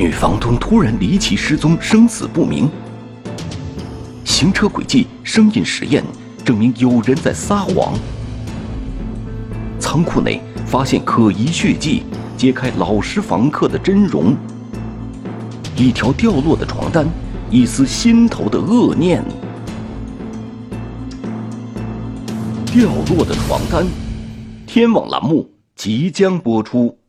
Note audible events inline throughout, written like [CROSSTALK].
女房东突然离奇失踪，生死不明。行车轨迹、声音实验证明有人在撒谎。仓库内发现可疑血迹，揭开老实房客的真容。一条掉落的床单，一丝心头的恶念。掉落的床单，天网栏目即将播出。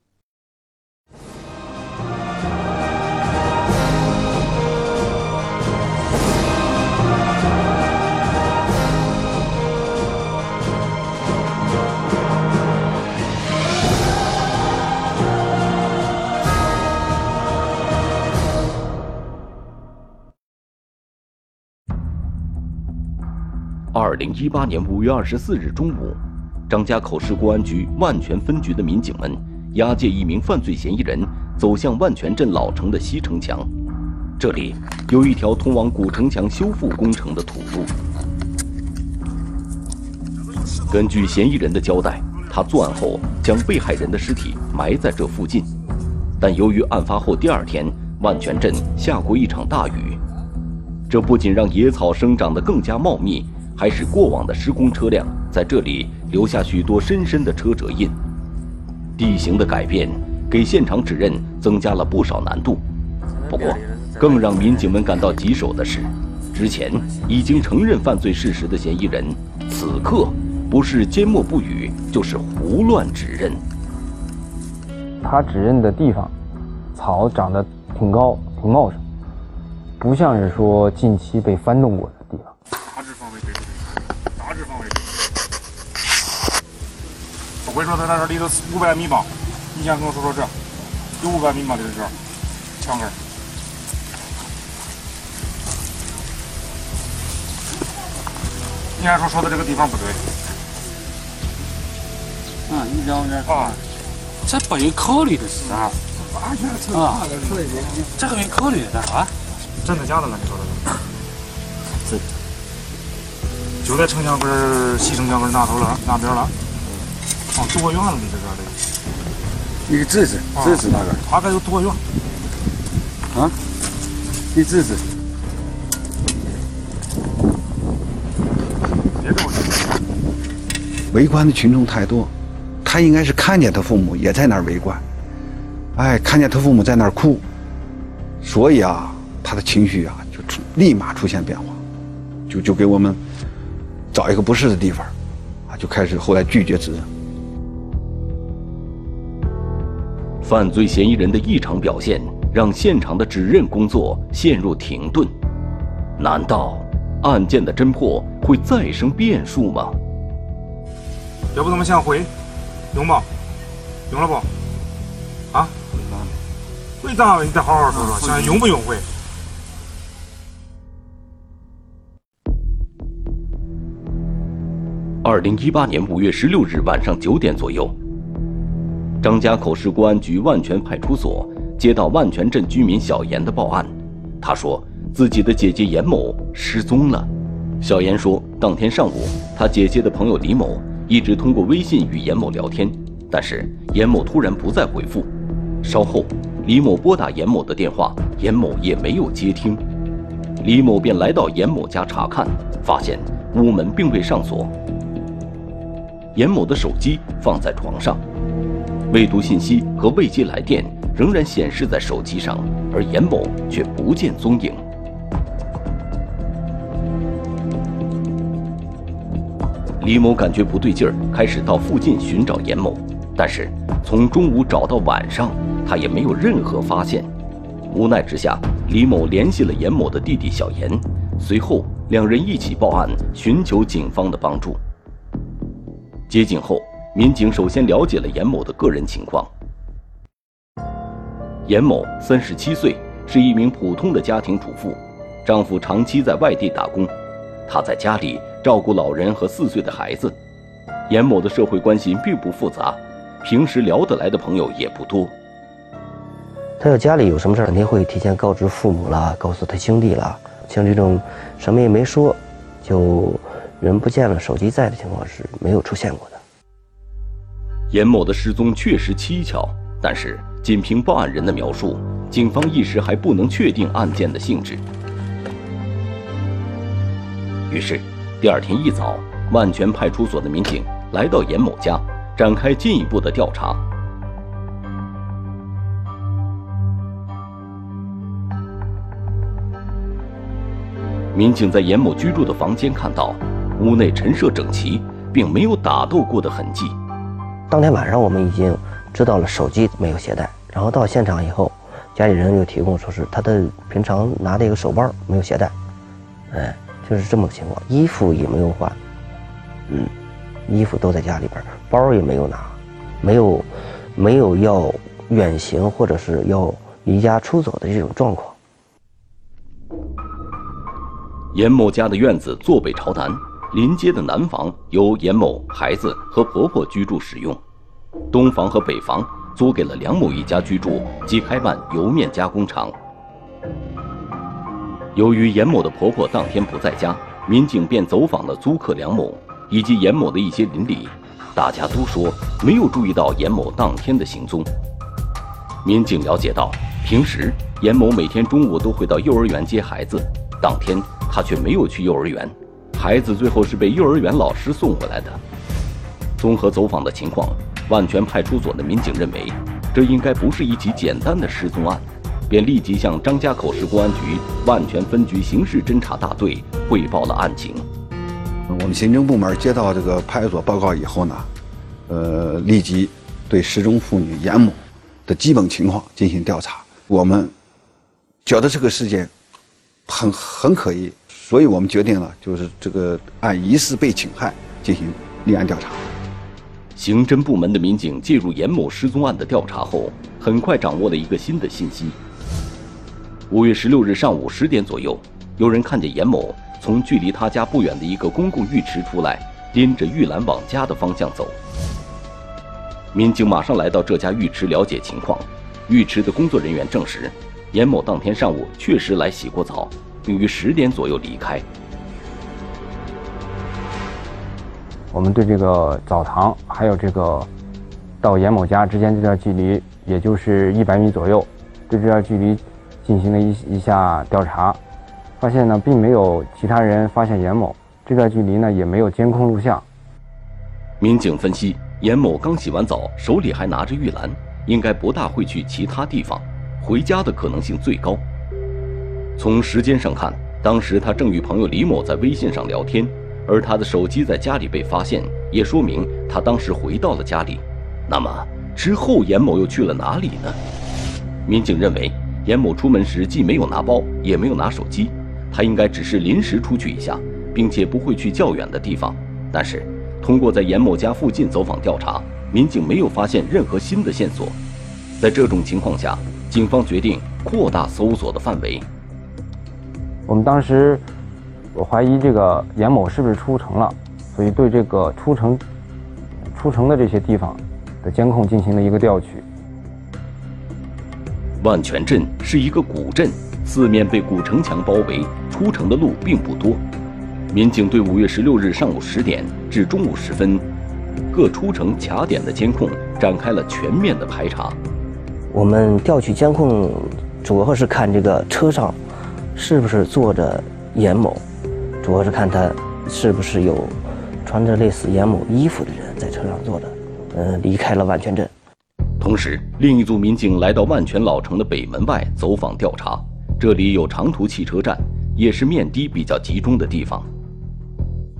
零一八年五月二十四日中午，张家口市公安局万泉分局的民警们押解一名犯罪嫌疑人走向万泉镇老城的西城墙。这里有一条通往古城墙修复工程的土路。根据嫌疑人的交代，他作案后将被害人的尸体埋在这附近。但由于案发后第二天万泉镇下过一场大雨，这不仅让野草生长得更加茂密。还使过往的施工车辆在这里留下许多深深的车辙印。地形的改变给现场指认增加了不少难度。不过，更让民警们感到棘手的是，之前已经承认犯罪事实的嫌疑人，此刻不是缄默不语，就是胡乱指认。他指认的地方，草长得挺高、挺茂盛，不像是说近期被翻动过的。会说他在这离头五百米吧？你先跟我说说这，有五百米吗？这是这墙根你还说说的这个地方不对？嗯，你这样啊，这不用考虑的是啊，啊，这个没考虑的啊，真的假的了？你说的是？就在城墙根儿、西城墙根儿那头了，那边了。哦，多远了？你这个的？你指指，指指那个？大概有多远？啊？你指指。别。围观的群众太多，他应该是看见他父母也在那儿围观，哎，看见他父母在那儿哭，所以啊，他的情绪啊就出立马出现变化，就就给我们找一个不是的地方，啊，就开始后来拒绝指认。犯罪嫌疑人的异常表现让现场的指认工作陷入停顿，难道案件的侦破会再生变数吗？要不咱们先回，用吧？用了不？啊？回咋了？你再好好说说，现在用不用回？二零一八年五月十六日晚上九点左右。张家口市公安局万泉派出所接到万泉镇居民小严的报案，他说自己的姐姐严某失踪了。小严说，当天上午，他姐姐的朋友李某一直通过微信与严某聊天，但是严某突然不再回复。稍后，李某拨打严某的电话，严某也没有接听。李某便来到严某家查看，发现屋门并未上锁，严某的手机放在床上。未读信息和未接来电仍然显示在手机上，而严某却不见踪影。李某感觉不对劲儿，开始到附近寻找严某，但是从中午找到晚上，他也没有任何发现。无奈之下，李某联系了严某的弟弟小严，随后两人一起报案，寻求警方的帮助。接警后。民警首先了解了严某的个人情况。严某三十七岁，是一名普通的家庭主妇，丈夫长期在外地打工，她在家里照顾老人和四岁的孩子。严某的社会关系并不复杂，平时聊得来的朋友也不多。他要家里有什么事肯定会提前告知父母啦，告诉他兄弟啦。像这种什么也没说，就人不见了，手机在的情况是没有出现过的。严某的失踪确实蹊跷，但是仅凭报案人的描述，警方一时还不能确定案件的性质。于是，第二天一早，万全派出所的民警来到严某家，展开进一步的调查。民警在严某居住的房间看到，屋内陈设整齐，并没有打斗过的痕迹。当天晚上，我们已经知道了手机没有携带，然后到现场以后，家里人又提供说是他的平常拿的一个手包没有携带，哎。就是这么个情况，衣服也没有换，嗯，衣服都在家里边，包也没有拿，没有，没有要远行或者是要离家出走的这种状况。严某家的院子坐北朝南，临街的南房由严某孩子和婆婆居住使用，东房和北房租给了梁某一家居住及开办油面加工厂。由于严某的婆婆当天不在家，民警便走访了租客梁某以及严某的一些邻里，大家都说没有注意到严某当天的行踪。民警了解到，平时严某每天中午都会到幼儿园接孩子，当天他却没有去幼儿园，孩子最后是被幼儿园老师送回来的。综合走访的情况，万全派出所的民警认为，这应该不是一起简单的失踪案。便立即向张家口市公安局万全分局刑事侦查大队汇报了案情。我们刑侦部门接到这个派出所报告以后呢，呃，立即对失踪妇女严某的基本情况进行调查。我们觉得这个事件很很可疑，所以我们决定了，就是这个按疑似被侵害进行立案调查。刑侦部门的民警介入严某失踪案的调查后，很快掌握了一个新的信息。五月十六日上午十点左右，有人看见严某从距离他家不远的一个公共浴池出来，拎着玉兰往家的方向走。民警马上来到这家浴池了解情况，浴池的工作人员证实，严某当天上午确实来洗过澡，并于十点左右离开。我们对这个澡堂还有这个到严某家之间这段距离，也就是一百米左右，对这段距离。进行了一一下调查，发现呢，并没有其他人发现严某。这段距离呢，也没有监控录像。民警分析，严某刚洗完澡，手里还拿着浴篮，应该不大会去其他地方，回家的可能性最高。从时间上看，当时他正与朋友李某在微信上聊天，而他的手机在家里被发现，也说明他当时回到了家里。那么之后严某又去了哪里呢？民警认为。严某出门时既没有拿包，也没有拿手机，他应该只是临时出去一下，并且不会去较远的地方。但是，通过在严某家附近走访调查，民警没有发现任何新的线索。在这种情况下，警方决定扩大搜索的范围。我们当时，我怀疑这个严某是不是出城了，所以对这个出城、出城的这些地方的监控进行了一个调取。万泉镇是一个古镇，四面被古城墙包围，出城的路并不多。民警对五月十六日上午十点至中午时分各出城卡点的监控展开了全面的排查。我们调取监控，主要是看这个车上是不是坐着严某，主要是看他是不是有穿着类似严某衣服的人在车上坐着，嗯，离开了万全镇。同时，另一组民警来到万全老城的北门外走访调查，这里有长途汽车站，也是面的比较集中的地方。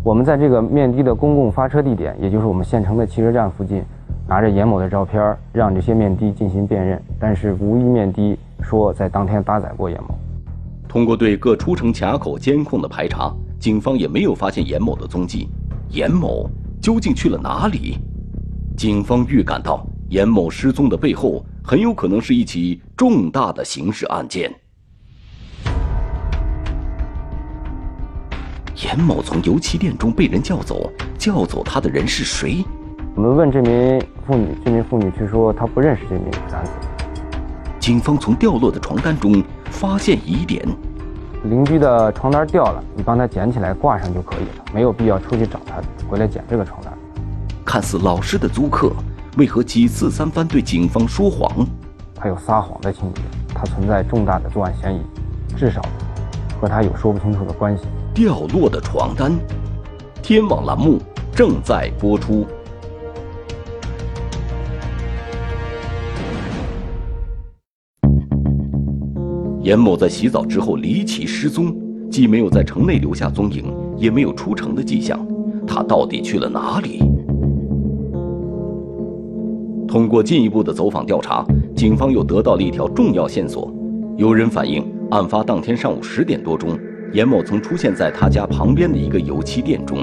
我们在这个面的的公共发车地点，也就是我们县城的汽车站附近，拿着严某的照片，让这些面的进行辨认，但是无一面的说在当天搭载过严某。通过对各出城卡口监控的排查，警方也没有发现严某的踪迹。严某究竟去了哪里？警方预感到。严某失踪的背后，很有可能是一起重大的刑事案件。严某从油漆店中被人叫走，叫走他的人是谁？我们问这名妇女，这名妇女却说她不认识这名男子。警方从掉落的床单中发现疑点，邻居的床单掉了，你帮他捡起来挂上就可以了，没有必要出去找他回来捡这个床单。看似老实的租客。为何几次三番对警方说谎？他有撒谎的情节，他存在重大的作案嫌疑，至少和他有说不清楚的关系。掉落的床单，天网栏目正在播出。严某在洗澡之后离奇失踪，既没有在城内留下踪影，也没有出城的迹象，他到底去了哪里？通过进一步的走访调查，警方又得到了一条重要线索。有人反映，案发当天上午十点多钟，严某曾出现在他家旁边的一个油漆店中。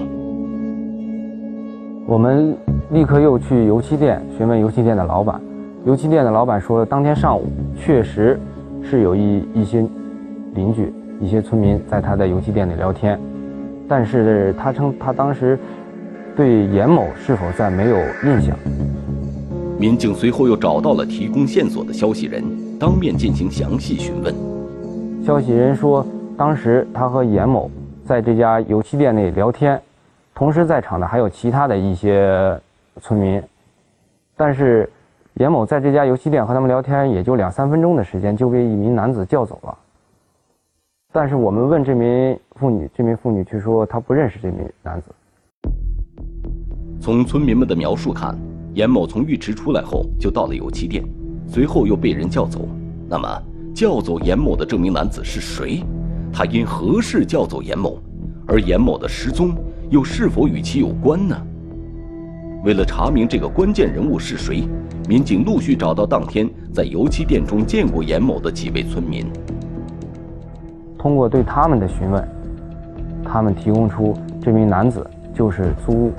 我们立刻又去油漆店询问油漆店的老板，油漆店的老板说，当天上午确实。是有一一些邻居、一些村民在他的油漆店里聊天，但是他称他当时对严某是否在没有印象。民警随后又找到了提供线索的消息人，当面进行详细询问。消息人说，当时他和严某在这家油漆店内聊天，同时在场的还有其他的一些村民，但是。严某在这家油漆店和他们聊天，也就两三分钟的时间，就被一名男子叫走了。但是我们问这名妇女，这名妇女却说她不认识这名男子。从村民们的描述看，严某从浴池出来后就到了油漆店，随后又被人叫走。那么，叫走严某的这名男子是谁？他因何事叫走严某？而严某的失踪又是否与其有关呢？为了查明这个关键人物是谁，民警陆续找到当天在油漆店中见过严某的几位村民。通过对他们的询问，他们提供出这名男子就是租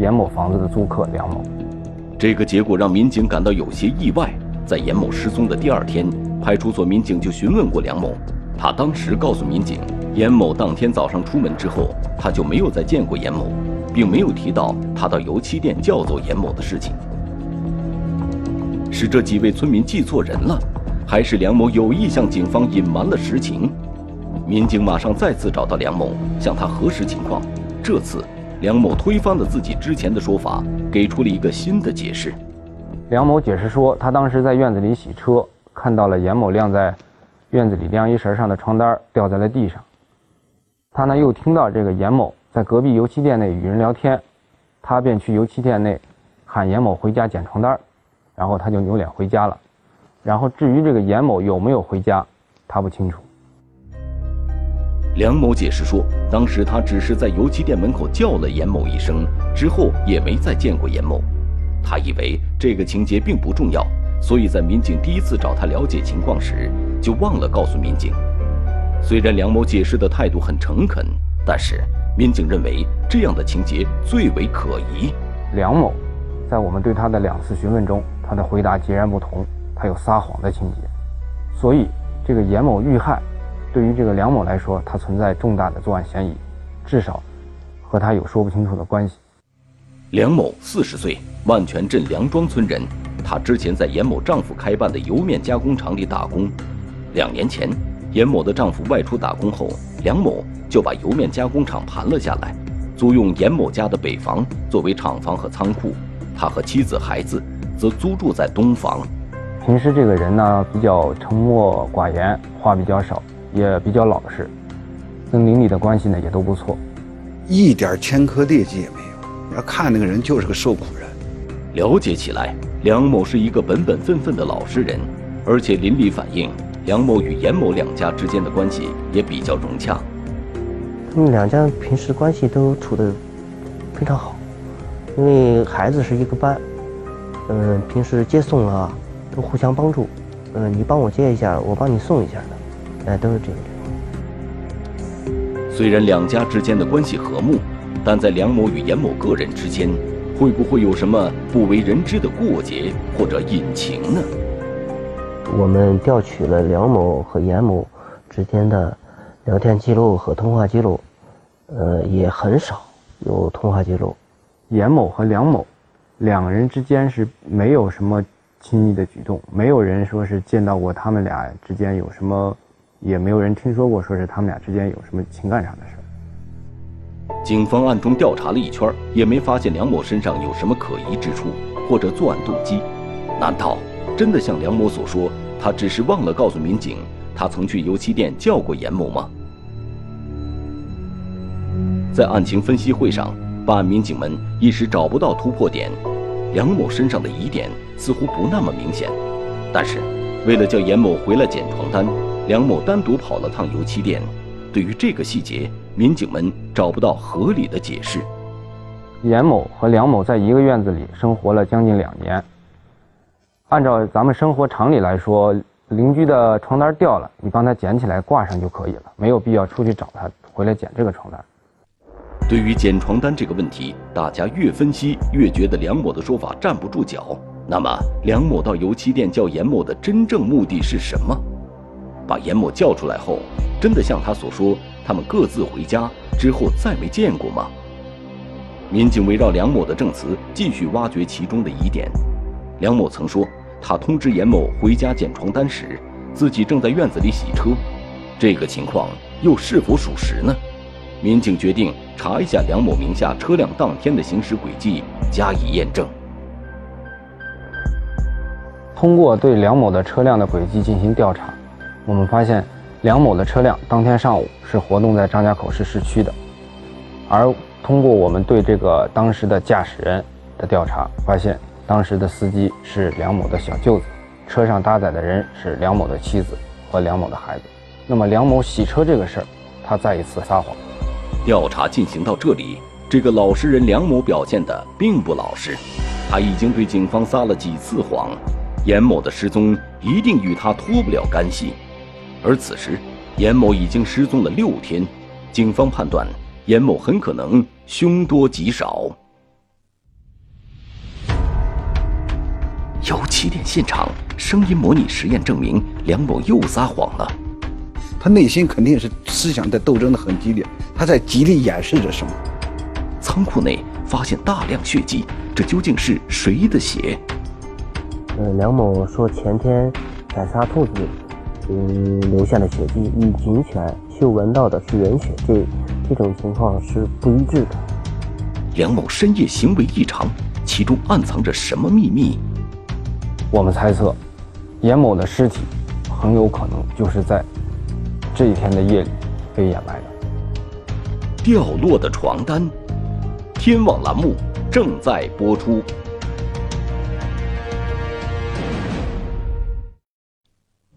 严某房子的租客梁某。这个结果让民警感到有些意外。在严某失踪的第二天，派出所民警就询问过梁某，他当时告诉民警，严某当天早上出门之后，他就没有再见过严某。并没有提到他到油漆店叫走严某的事情，是这几位村民记错人了，还是梁某有意向警方隐瞒了实情？民警马上再次找到梁某，向他核实情况。这次，梁某推翻了自己之前的说法，给出了一个新的解释。梁某解释说，他当时在院子里洗车，看到了严某晾在院子里晾衣绳上的床单掉在了地上，他呢又听到这个严某。在隔壁油漆店内与人聊天，他便去油漆店内喊严某回家捡床单，然后他就扭脸回家了。然后至于这个严某有没有回家，他不清楚。梁某解释说，当时他只是在油漆店门口叫了严某一声，之后也没再见过严某。他以为这个情节并不重要，所以在民警第一次找他了解情况时，就忘了告诉民警。虽然梁某解释的态度很诚恳，但是。民警认为这样的情节最为可疑。梁某，在我们对他的两次询问中，他的回答截然不同，他有撒谎的情节。所以，这个严某遇害，对于这个梁某来说，他存在重大的作案嫌疑，至少和他有说不清楚的关系。梁某四十岁，万泉镇梁庄村人。他之前在严某丈夫开办的油面加工厂里打工。两年前，严某的丈夫外出打工后，梁某。就把油面加工厂盘了下来，租用严某家的北房作为厂房和仓库，他和妻子孩子则租住在东房。平时这个人呢比较沉默寡言，话比较少，也比较老实，跟邻里的关系呢也都不错，一点前科劣迹也没有。要看那个人就是个受苦人。了解起来，梁某是一个本本分分的老实人，而且邻里反映，梁某与严某两家之间的关系也比较融洽。他们两家平时关系都处得非常好，因为孩子是一个班，嗯，平时接送啊都互相帮助，嗯，你帮我接一下，我帮你送一下的，哎，都是这样。虽然两家之间的关系和睦，但在梁某与严某个人之间，会不会有什么不为人知的过节或者隐情呢？我们调取了梁某和严某之间的。聊天记录和通话记录，呃，也很少有通话记录。严某和梁某两人之间是没有什么亲密的举动，没有人说是见到过他们俩之间有什么，也没有人听说过说是他们俩之间有什么情感上的事儿警方暗中调查了一圈，也没发现梁某身上有什么可疑之处或者作案动机。难道真的像梁某所说，他只是忘了告诉民警，他曾去油漆店叫过严某吗？在案情分析会上，办案民警们一时找不到突破点。梁某身上的疑点似乎不那么明显，但是为了叫严某回来捡床单，梁某单独跑了趟油漆店。对于这个细节，民警们找不到合理的解释。严某和梁某在一个院子里生活了将近两年。按照咱们生活常理来说，邻居的床单掉了，你帮他捡起来挂上就可以了，没有必要出去找他回来捡这个床单。对于捡床单这个问题，大家越分析越觉得梁某的说法站不住脚。那么，梁某到油漆店叫严某的真正目的是什么？把严某叫出来后，真的像他所说，他们各自回家之后再没见过吗？民警围绕梁某的证词继续挖掘其中的疑点。梁某曾说，他通知严某回家捡床单时，自己正在院子里洗车，这个情况又是否属实呢？民警决定查一下梁某名下车辆当天的行驶轨迹，加以验证。通过对梁某的车辆的轨迹进行调查，我们发现梁某的车辆当天上午是活动在张家口市市区的，而通过我们对这个当时的驾驶人的调查，发现当时的司机是梁某的小舅子，车上搭载的人是梁某的妻子和梁某的孩子。那么梁某洗车这个事儿，他再一次撒谎。调查进行到这里，这个老实人梁某表现的并不老实，他已经对警方撒了几次谎，严某的失踪一定与他脱不了干系。而此时，严某已经失踪了六天，警方判断严某很可能凶多吉少。有起点现场声音模拟实验证明，梁某又撒谎了。他内心肯定是思想在斗争的很激烈，他在极力掩饰着什么？仓库内发现大量血迹，这究竟是谁的血？呃，梁某说前天在杀兔子，嗯，留下的血迹与警犬嗅闻到的是人血，这这种情况是不一致的。梁某深夜行为异常，其中暗藏着什么秘密？我们猜测，严某的尸体很有可能就是在。这一天的夜里被掩埋了。掉落的床单，天网栏目正在播出。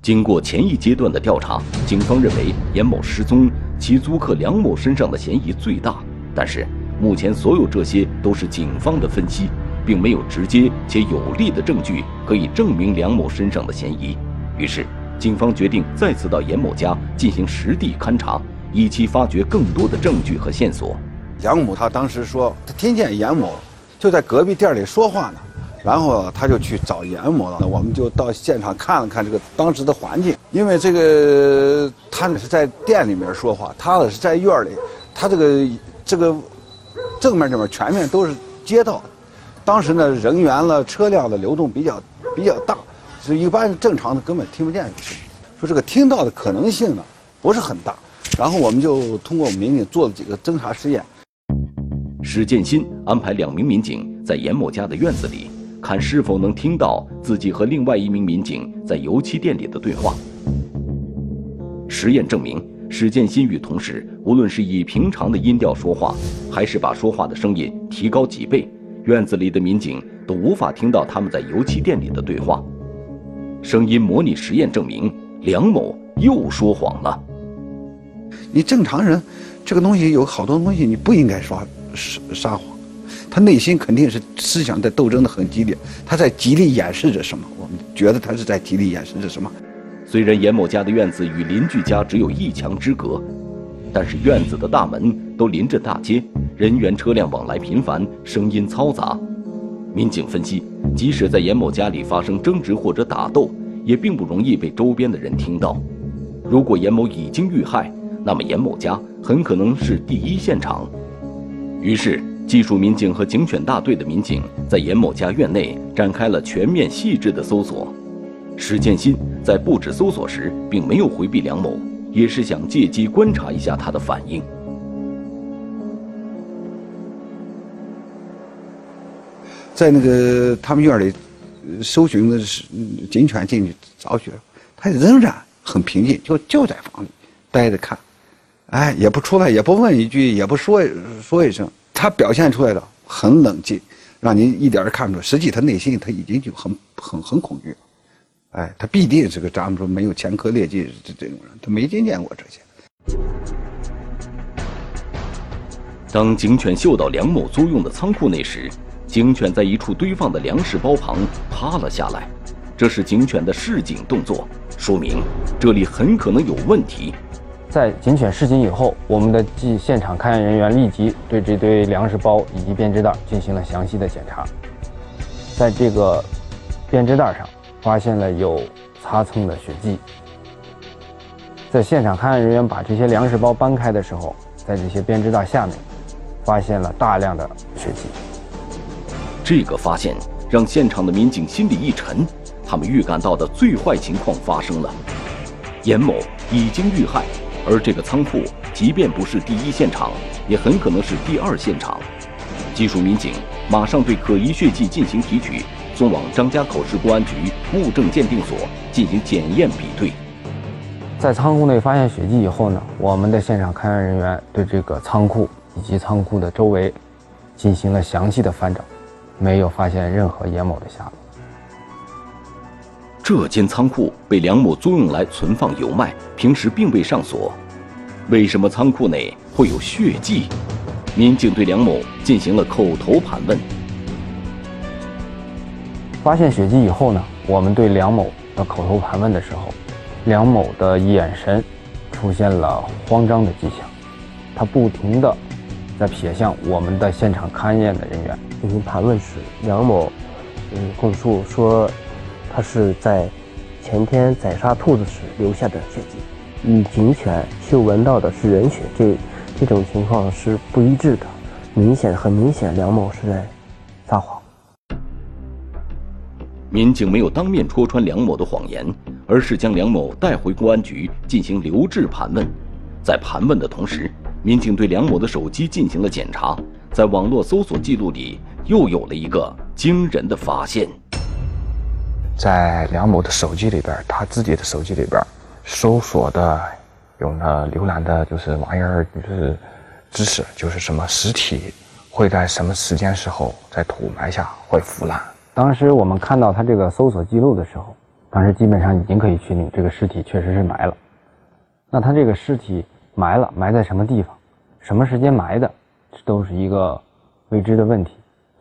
经过前一阶段的调查，警方认为严某失踪，其租客梁某身上的嫌疑最大。但是，目前所有这些都是警方的分析，并没有直接且有力的证据可以证明梁某身上的嫌疑。于是。警方决定再次到严某家进行实地勘查，以期发掘更多的证据和线索。杨某他当时说，他听见严某就在隔壁店里说话呢，然后他就去找严某了。我们就到现场看了看这个当时的环境，因为这个他呢是在店里面说话，他呢是在院里，他这个这个正面这面全面都是街道，当时呢人员了车辆的流动比较比较大。就一般正常的根本听不见，说这个听到的可能性呢不是很大。然后我们就通过民警做了几个侦查实验。史建新安排两名民警在严某家的院子里，看是否能听到自己和另外一名民警在油漆店里的对话。实验证明，史建新与同事无论是以平常的音调说话，还是把说话的声音提高几倍，院子里的民警都无法听到他们在油漆店里的对话。声音模拟实验证明，梁某又说谎了。你正常人，这个东西有好多东西你不应该说撒撒谎。他内心肯定是思想在斗争的很激烈，他在极力掩饰着什么？我们觉得他是在极力掩饰着什么？虽然严某家的院子与邻居家只有一墙之隔，但是院子的大门都临着大街，人员车辆往来频繁，声音嘈杂。民警分析，即使在严某家里发生争执或者打斗，也并不容易被周边的人听到。如果严某已经遇害，那么严某家很可能是第一现场。于是，技术民警和警犬大队的民警在严某家院内展开了全面细致的搜索。史建新在布置搜索时，并没有回避梁某，也是想借机观察一下他的反应。在那个他们院里，搜寻的是警犬进去找去，他仍然很平静，就就在房里待着看，哎，也不出来，也不问一句，也不说 [LAUGHS] 说一声，他表现出来的很冷静，让您一点儿看不出，实际他内心他已经就很很很恐惧了，哎，他必定是个咱们说没有前科劣迹这这种人，他没经见过这些。当警犬嗅到梁某租用的仓库内时，警犬在一处堆放的粮食包旁趴了下来，这是警犬的示警动作，说明这里很可能有问题。在警犬示警以后，我们的记现场勘验人员立即对这堆粮食包以及编织袋进行了详细的检查，在这个编织袋上发现了有擦蹭的血迹。在现场勘验人员把这些粮食包搬开的时候，在这些编织袋下面。发现了大量的血迹，这个发现让现场的民警心里一沉，他们预感到的最坏情况发生了，严某已经遇害，而这个仓库即便不是第一现场，也很可能是第二现场。技术民警马上对可疑血迹进行提取，送往张家口市公安局物证鉴定所进行检验比对。在仓库内发现血迹以后呢，我们的现场勘验人员对这个仓库。以及仓库的周围进行了详细的翻找，没有发现任何严某的下落。这间仓库被梁某租用来存放油麦，平时并未上锁。为什么仓库内会有血迹？民警对梁某进行了口头盘问。发现血迹以后呢，我们对梁某的口头盘问的时候，梁某的眼神出现了慌张的迹象，他不停的。在撇向我们的现场勘验的人员进行盘问时，梁某嗯供述说，他是在前天宰杀兔子时留下的血迹，与警犬嗅闻到的是人血，这这种情况是不一致的，明显很明显，梁某是在撒谎。民警没有当面戳穿梁某的谎言，而是将梁某带回公安局进行留置盘问，在盘问的同时。民警对梁某的手机进行了检查，在网络搜索记录里又有了一个惊人的发现。在梁某的手机里边，他自己的手机里边，搜索的有呢浏览的就是玩意儿，就是知识，就是什么尸体会在什么时间时候在土埋下会腐烂。当时我们看到他这个搜索记录的时候，当时基本上已经可以确定这个尸体确实是埋了。那他这个尸体。埋了，埋在什么地方，什么时间埋的，这都是一个未知的问题。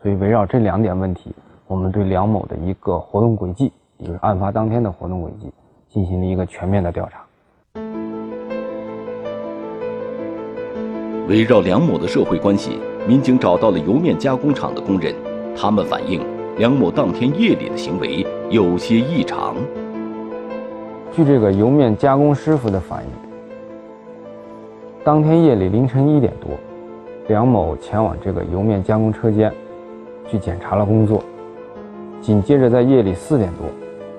所以围绕这两点问题，我们对梁某的一个活动轨迹，也就是案发当天的活动轨迹，进行了一个全面的调查。围绕梁某的社会关系，民警找到了油面加工厂的工人，他们反映梁某当天夜里的行为有些异常。据这个油面加工师傅的反映。当天夜里凌晨一点多，梁某前往这个油面加工车间去检查了工作，紧接着在夜里四点多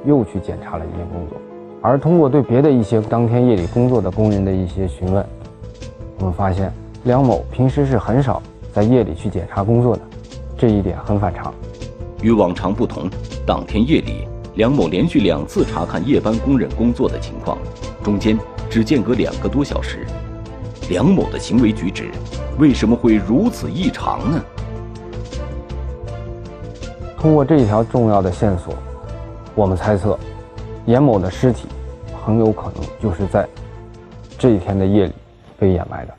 又去检查了一遍工作。而通过对别的一些当天夜里工作的工人的一些询问，我们发现梁某平时是很少在夜里去检查工作的，这一点很反常。与往常不同，当天夜里梁某连续两次查看夜班工人工作的情况，中间只间隔两个多小时。梁某的行为举止为什么会如此异常呢？通过这一条重要的线索，我们猜测，严某的尸体很有可能就是在这一天的夜里被掩埋的。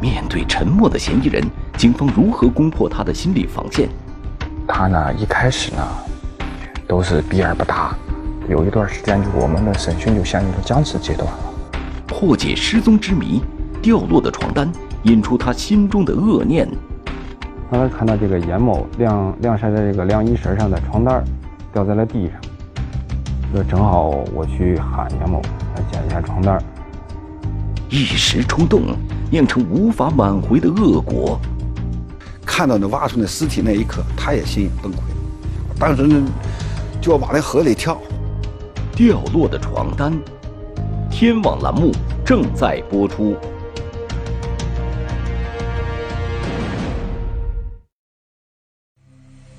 面对沉默的嫌疑人，警方如何攻破他的心理防线？他呢，一开始呢，都是避而不答，有一段时间，就我们的审讯就陷入了僵持阶段了。破解失踪之谜，掉落的床单引出他心中的恶念。刚才看到这个严某晾晾晒在这个晾衣绳上的床单掉在了地上，这正好我去喊严某来捡一下床单一时冲动酿成无法挽回的恶果。看到那挖出那尸体那一刻，他也心崩溃当时呢就要往那河里跳。掉落的床单。天网栏目正在播出。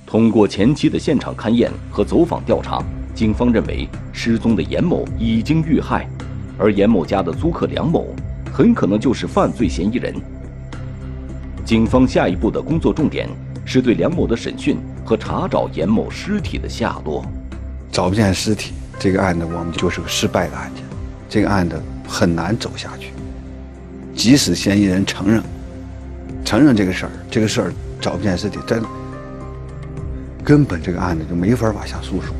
通过前期的现场勘验和走访调查，警方认为失踪的严某已经遇害，而严某家的租客梁某很可能就是犯罪嫌疑人。警方下一步的工作重点是对梁某的审讯和查找严某尸体的下落。找不见尸体，这个案子我们就是个失败的案件，这个案子很难走下去。即使嫌疑人承认，承认这个事儿，这个事儿找不见尸体，真根本这个案子就没法往下诉说。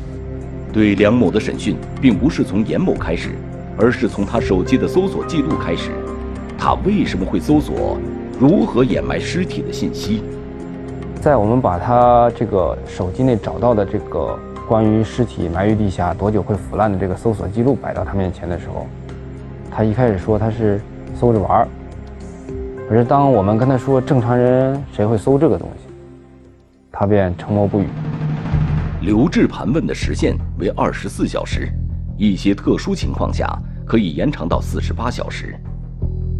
对梁某的审讯，并不是从严某开始，而是从他手机的搜索记录开始。他为什么会搜索如何掩埋尸体的信息？在我们把他这个手机内找到的这个关于尸体埋于地下多久会腐烂的这个搜索记录摆到他面前的时候，他一开始说他是搜着玩儿。可是当我们跟他说正常人谁会搜这个东西，他便沉默不语。留置盘问的时限为二十四小时，一些特殊情况下可以延长到四十八小时。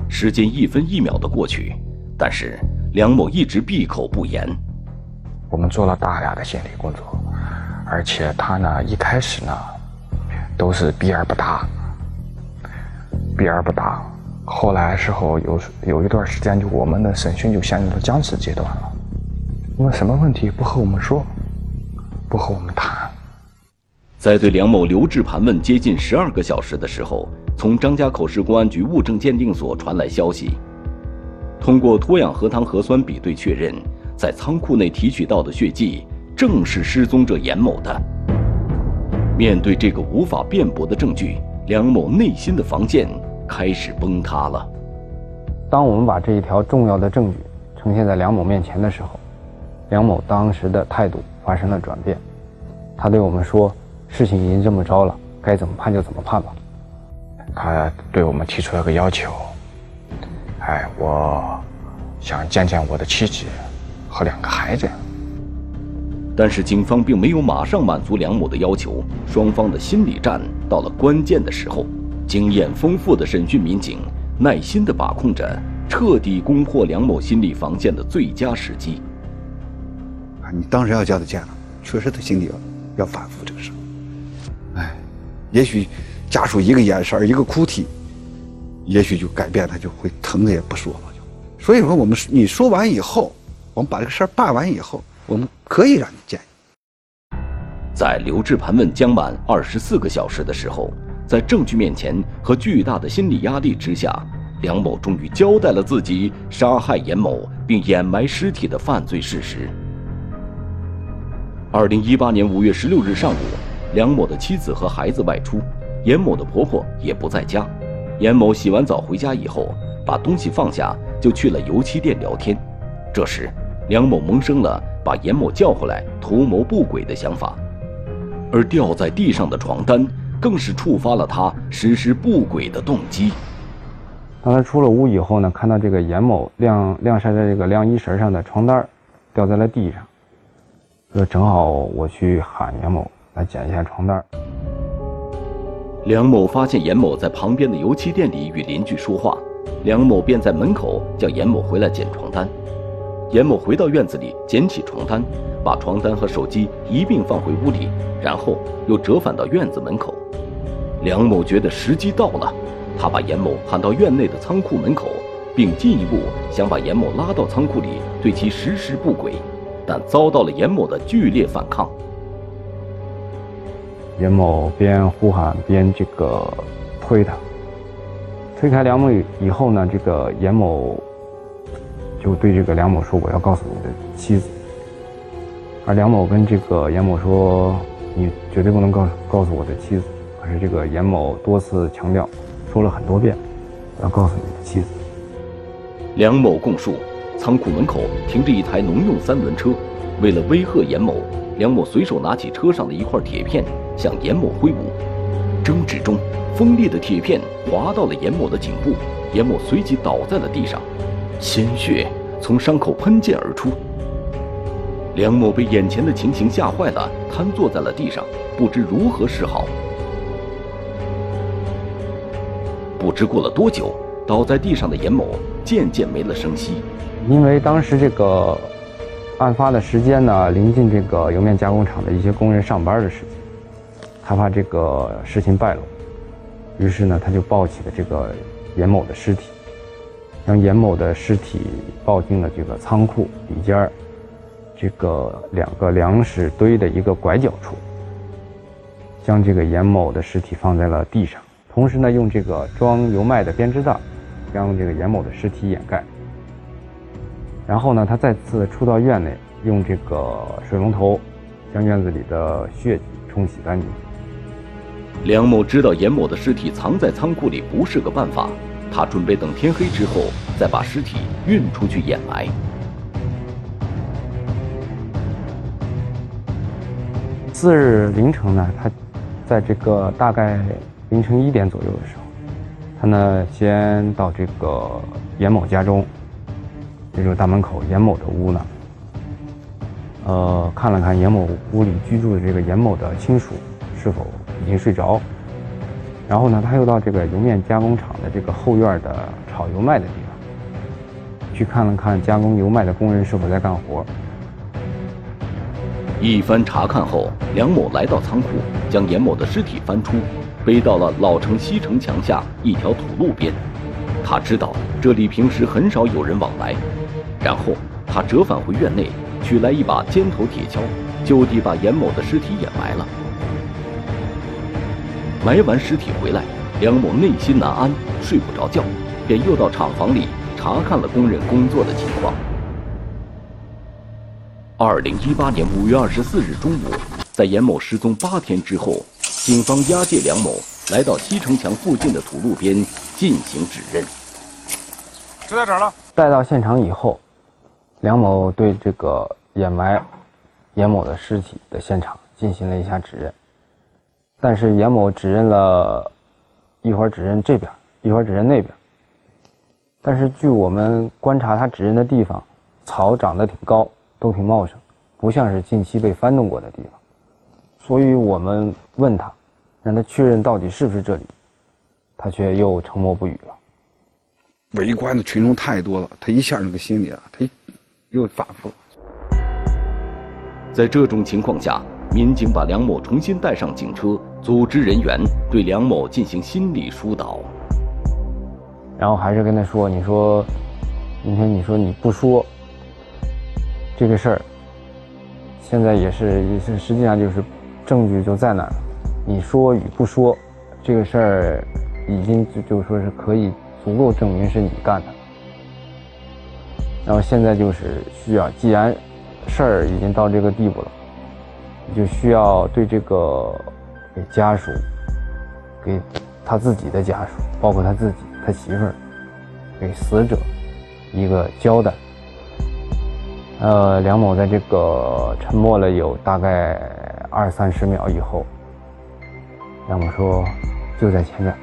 时间一分一秒的过去，但是梁某一直闭口不言。我们做了大量的心理工作，而且他呢一开始呢都是避而不答，避而不答。后来时候有有一段时间，就我们的审讯就陷入了僵持阶段了。问什么问题不和我们说？不和我们谈。在对梁某留置盘问接近十二个小时的时候，从张家口市公安局物证鉴定所传来消息，通过脱氧核糖核酸比对确认，在仓库内提取到的血迹正是失踪者严某的。面对这个无法辩驳的证据，梁某内心的防线开始崩塌了。当我们把这一条重要的证据呈现在梁某面前的时候，梁某当时的态度。发生了转变，他对我们说：“事情已经这么着了，该怎么判就怎么判吧。”他对我们提出了个要求：“哎，我想见见我的妻子和两个孩子。”但是警方并没有马上满足梁某的要求，双方的心理战到了关键的时候，经验丰富的审讯民警耐心地把控着彻底攻破梁某心理防线的最佳时机。你当时要叫他见了，确实他心里要要反复这个事哎，也许家属一个眼神一个哭啼，也许就改变他，就会疼的也不说了。就所以说，我们你说完以后，我们把这个事儿办完以后，我们可以让你见。在刘志盘问将满二十四个小时的时候，在证据面前和巨大的心理压力之下，梁某终于交代了自己杀害严某并掩埋尸体的犯罪事实。二零一八年五月十六日上午，梁某的妻子和孩子外出，严某的婆婆也不在家。严某洗完澡回家以后，把东西放下，就去了油漆店聊天。这时，梁某萌生了把严某叫回来图谋不轨的想法，而掉在地上的床单更是触发了他实施不轨的动机。当他出了屋以后呢，看到这个严某晾晾晒在这个晾衣绳上的床单掉在了地上。说正好我去喊严某来捡一下床单。梁某发现严某在旁边的油漆店里与邻居说话，梁某便在门口叫严某回来捡床单。严某回到院子里捡起床单，把床单和手机一并放回屋里，然后又折返到院子门口。梁某觉得时机到了，他把严某喊到院内的仓库门口，并进一步想把严某拉到仓库里对其实施不轨。但遭到了严某的剧烈反抗。严某边呼喊边这个推他，推开梁某以后呢，这个严某就对这个梁某说：“我要告诉你的妻子。”而梁某跟这个严某说：“你绝对不能告告诉我的妻子。”可是这个严某多次强调，说了很多遍：“我要告诉你的妻子。”梁某供述。仓库门口停着一台农用三轮车，为了威吓严某，梁某随手拿起车上的一块铁片向严某挥舞。争执中，锋利的铁片划到了严某的颈部，严某随即倒在了地上，鲜血从伤口喷溅而出。梁某被眼前的情形吓坏了，瘫坐在了地上，不知如何是好。不知过了多久，倒在地上的严某渐渐没了声息。因为当时这个案发的时间呢，临近这个油面加工厂的一些工人上班的时间，他怕这个事情败露，于是呢，他就抱起了这个严某的尸体，将严某的尸体抱进了这个仓库里间儿这个两个粮食堆的一个拐角处，将这个严某的尸体放在了地上，同时呢，用这个装油麦的编织袋将这个严某的尸体掩盖。然后呢，他再次出到院内，用这个水龙头将院子里的血迹冲洗干净。梁某知道严某的尸体藏在仓库里不是个办法，他准备等天黑之后再把尸体运出去掩埋。次日凌晨呢，他在这个大概凌晨一点左右的时候，他呢先到这个严某家中，这个大门口严某的屋呢，呃，看了看严某屋里居住的这个严某的亲属是否。已经睡着，然后呢，他又到这个油面加工厂的这个后院的炒油麦的地方，去看了看加工油麦的工人是否在干活。一番查看后，梁某来到仓库，将严某的尸体翻出，背到了老城西城墙下一条土路边。他知道这里平时很少有人往来，然后他折返回院内，取来一把尖头铁锹，就地把严某的尸体掩埋了。埋完尸体回来，梁某内心难安，睡不着觉，便又到厂房里查看了工人工作的情况。二零一八年五月二十四日中午，在严某失踪八天之后，警方押解梁某来到西城墙附近的土路边进行指认。就在这儿了。带到现场以后，梁某对这个掩埋严某的尸体的现场进行了一下指认。但是严某指认了，一会儿指认这边，一会儿指认那边。但是据我们观察，他指认的地方，草长得挺高，都挺茂盛，不像是近期被翻动过的地方。所以我们问他，让他确认到底是不是这里，他却又沉默不语了。围观的群众太多了，他一下那个心里啊，他又反复。在这种情况下。民警把梁某重新带上警车，组织人员对梁某进行心理疏导。然后还是跟他说：“你说，明天你说你不说这个事儿，现在也是也是实际上就是证据就在那儿。你说与不说，这个事儿已经就就说是可以足够证明是你干的。然后现在就是需要，既然事儿已经到这个地步了。”就需要对这个给家属，给他自己的家属，包括他自己、他媳妇儿，给死者一个交代。呃，梁某在这个沉默了有大概二三十秒以后，梁某说：“就在前面。”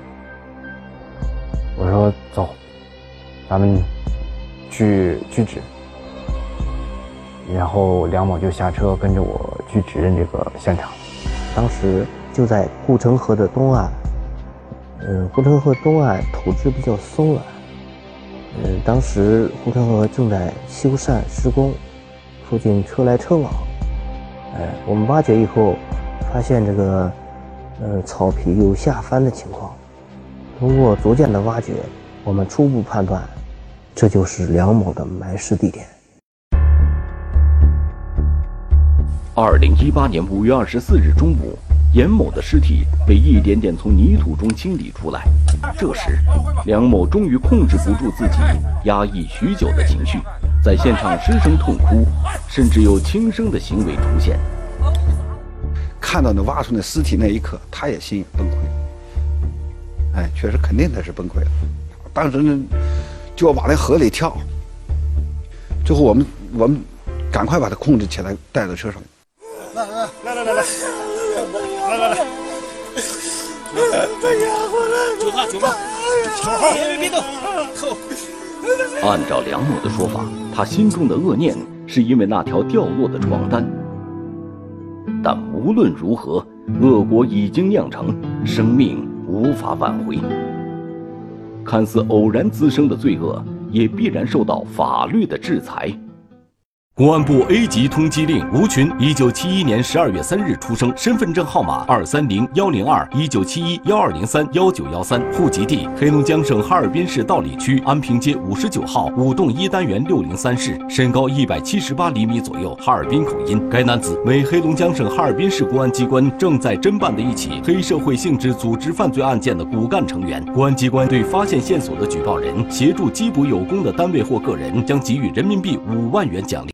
我说：“走，咱们去去指。”然后梁某就下车跟着我去指认这个现场。当时就在护城河的东岸，嗯，护城河东岸土质比较松软，嗯，当时护城河正在修缮施工，附近车来车往，哎，我们挖掘以后发现这个，嗯，草皮有下翻的情况。通过逐渐的挖掘，我们初步判断，这就是梁某的埋尸地点。二零一八年五月二十四日中午，严某的尸体被一点点从泥土中清理出来。这时，梁某终于控制不住自己压抑许久的情绪，在现场失声痛哭，甚至有轻生的行为出现。看到那挖出那尸体那一刻，他也心崩溃。哎，确实肯定他是崩溃了。当时呢，就要往那河里跳。最后我们我们赶快把他控制起来，带到车上。来来来来，来来来，别动，别，别动！按照梁某的说法，他心中的恶念是因为那条掉落的床单。但无论如何，恶果已经酿成，生命无法挽回。看似偶然滋生的罪恶，也必然受到法律的制裁。公安部 A 级通缉令：吴群，一九七一年十二月三日出生，身份证号码二三零幺零二一九七一幺二零三幺九幺三，户籍地黑龙江省哈尔滨市道里区安平街五十九号五栋一单元六零三室，身高一百七十八厘米左右，哈尔滨口音。该男子为黑龙江省哈尔滨市公安机关正在侦办的一起黑社会性质组织犯罪案件的骨干成员。公安机关对发现线索的举报人协助缉捕有功的单位或个人，将给予人民币五万元奖励。